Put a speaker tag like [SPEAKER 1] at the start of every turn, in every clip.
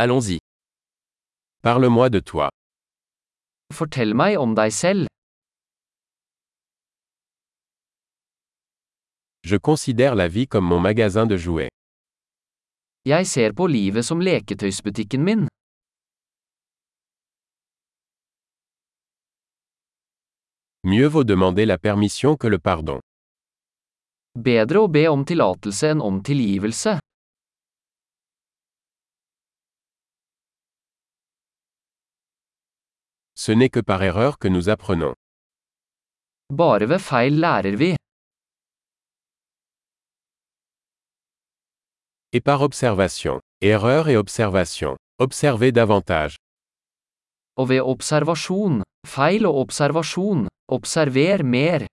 [SPEAKER 1] Allons-y.
[SPEAKER 2] Parle-moi de toi.
[SPEAKER 3] Fortell meg om deg selv.
[SPEAKER 2] Je considère la vie comme mon magasin de jouets.
[SPEAKER 3] Jeg ser på livet som leketøysbutikken min.
[SPEAKER 2] Mieux vaut demander la permission que le pardon.
[SPEAKER 3] Bedre å be om tillatelse enn om tilgivelse.
[SPEAKER 2] Ce n'est que par erreur que nous apprenons.
[SPEAKER 3] Bare ved feil lærer vi.
[SPEAKER 2] Et par observation. Erreur et observation. Observez davantage.
[SPEAKER 3] Og ved observasjon. Feil og observasjon. Observer mer.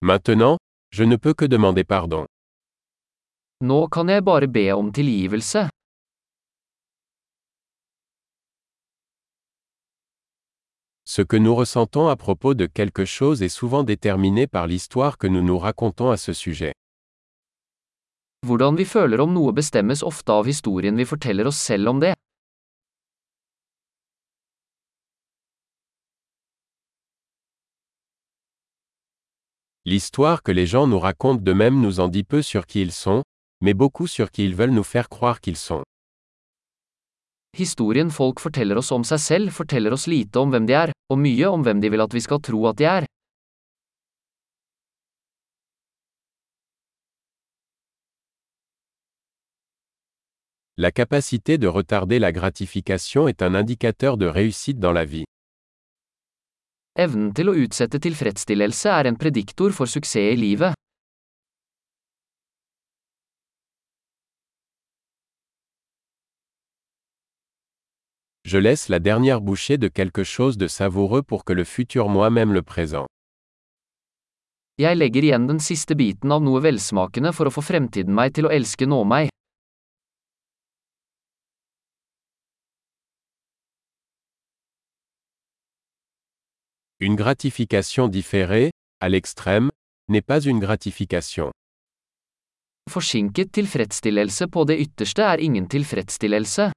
[SPEAKER 2] Maintenant, je ne peux que demander pardon.
[SPEAKER 3] Nå kan jeg bare be om tilgivelse.
[SPEAKER 2] Ce que nous ressentons à propos de quelque chose est souvent déterminé par l'histoire que nous nous racontons à ce sujet.
[SPEAKER 3] Hvordan vi føler om noe bestemmes ofte av historien vi forteller oss selv om det.
[SPEAKER 2] L'histoire que les gens nous racontent d'eux-mêmes nous en dit peu sur qui ils sont, mais beaucoup sur qui ils veulent nous faire croire qu'ils sont.
[SPEAKER 3] Historien folk forteller oss om seg selv forteller oss lite om hvem de er, og mye om hvem de vil at vi skal tro at de er.
[SPEAKER 2] La capacité de retarder la gratification est un indicateur de réussite dans la vie.
[SPEAKER 3] Evnen til å utsette tilfredsstillelse er en prediktor for suksess i livet.
[SPEAKER 2] Je laisse la dernière bouchée de quelque chose de savoureux pour que le futur moi-même le présent.
[SPEAKER 3] Jeg legger igjen den siste biten av noe velsmakende for å få fremtiden meg til å elske nå meg.
[SPEAKER 2] Une gratification différée, à l'extrême, n'est pas une gratification.
[SPEAKER 3] Forsinket tilfredsstillelse på det ytterste er ingen tilfredsstillelse.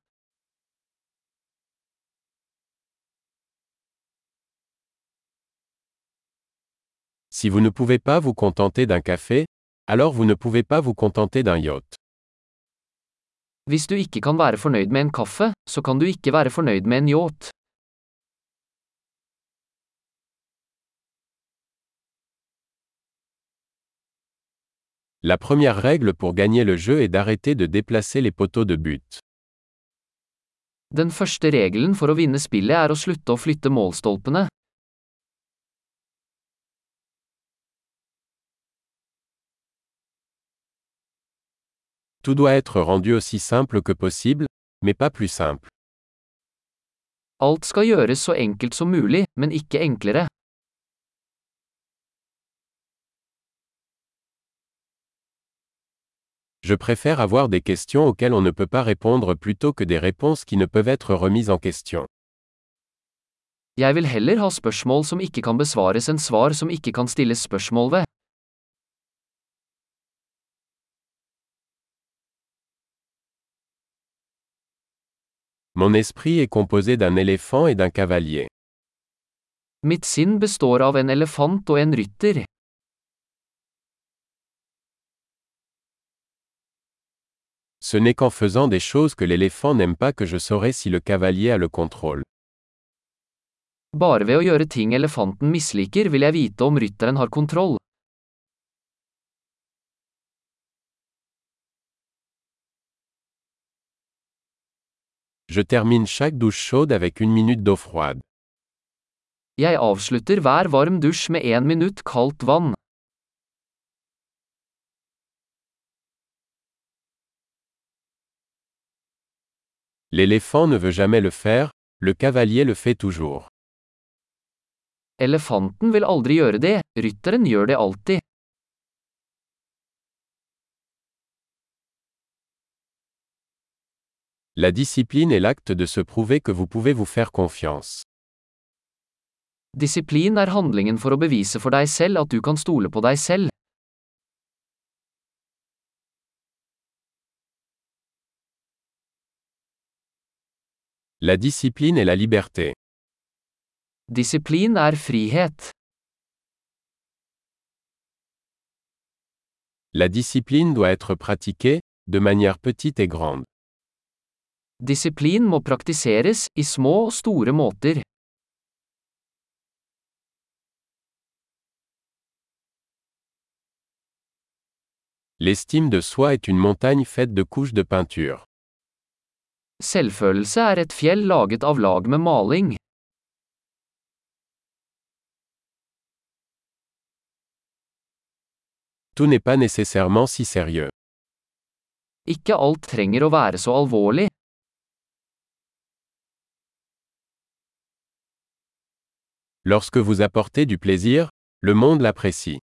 [SPEAKER 2] Si vous ne pouvez pas vous contenter d'un café, alors vous ne pouvez pas vous contenter d'un yacht.
[SPEAKER 3] Hvis du ikke kan være fornøyd med en kaffe, så kan du ikke være fornøyd med en yacht.
[SPEAKER 2] La première règle pour gagner le jeu est d'arrêter de déplacer les poteaux de but.
[SPEAKER 3] Den første regelen for å vinne spillet er å slutte å flytte målstolpene.
[SPEAKER 2] Tout doit être rendu aussi simple que possible, mais pas plus simple.
[SPEAKER 3] Alt skal gjøres så enkelt som mulig, men ikke enklere.
[SPEAKER 2] Je préfère avoir des questions auxquelles on ne peut pas répondre plutôt que des réponses qui ne peuvent être remises en question.
[SPEAKER 3] Jeg vil heller ha spørsmål som ikke kan besvares enn svar som ikke kan stilles spørsmål ved.
[SPEAKER 2] Mon esprit est composé d'un éléphant et d'un cavalier.
[SPEAKER 3] Mitt sinn består av en elefant og en rytter.
[SPEAKER 2] Ce n'est qu'en faisant des choses que l'éléphant n'aime pas que je saurai si le cavalier a le contrôle.
[SPEAKER 3] Bare ved å gjøre ting elefanten misliker vil jeg vite om rytteren har kontroll.
[SPEAKER 2] Je termine chaque douche chaude avec une minute d'eau froide.
[SPEAKER 3] Jeg avslutter hver varm dusj med én minutt kaldt vann.
[SPEAKER 2] L'éléphant ne veut jamais le faire, le cavalier le fait toujours.
[SPEAKER 3] Elefanten vil aldri gjøre det, rytteren gjør det alltid.
[SPEAKER 2] La discipline est l'acte de se prouver que vous pouvez vous faire confiance.
[SPEAKER 3] Disiplin er handlingen for å bevise for deg selv at du kan stole på deg.
[SPEAKER 2] La discipline est la liberté.
[SPEAKER 3] Disiplin er frihet.
[SPEAKER 2] La discipline doit être pratiquée, de manière petite et grande.
[SPEAKER 3] Disiplin må praktiseres, i små og store måter.
[SPEAKER 2] L'estime de soi est une montagne faite de couches de peinture.
[SPEAKER 3] Selvfølelse er et fjell laget av lag med maling.
[SPEAKER 2] Tout n'est pas nécessairement si sérieux.
[SPEAKER 3] Ikke alt trenger å være så alvorlig.
[SPEAKER 2] Lorsque vous apportez du plaisir, le monde l'apprécie.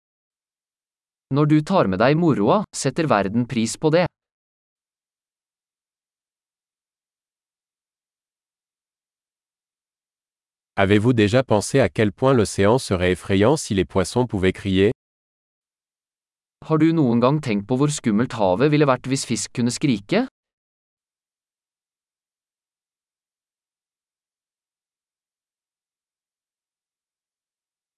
[SPEAKER 3] Når du tar med deg moroa, setter verden pris på det.
[SPEAKER 2] Avez-vous déjà pensé à quel point l'océan serait effrayant si les poissons pouvaient crier?
[SPEAKER 3] Har du noen gang tenkt på hvor skummelt havet ville vært hvis fisk kunne skrike?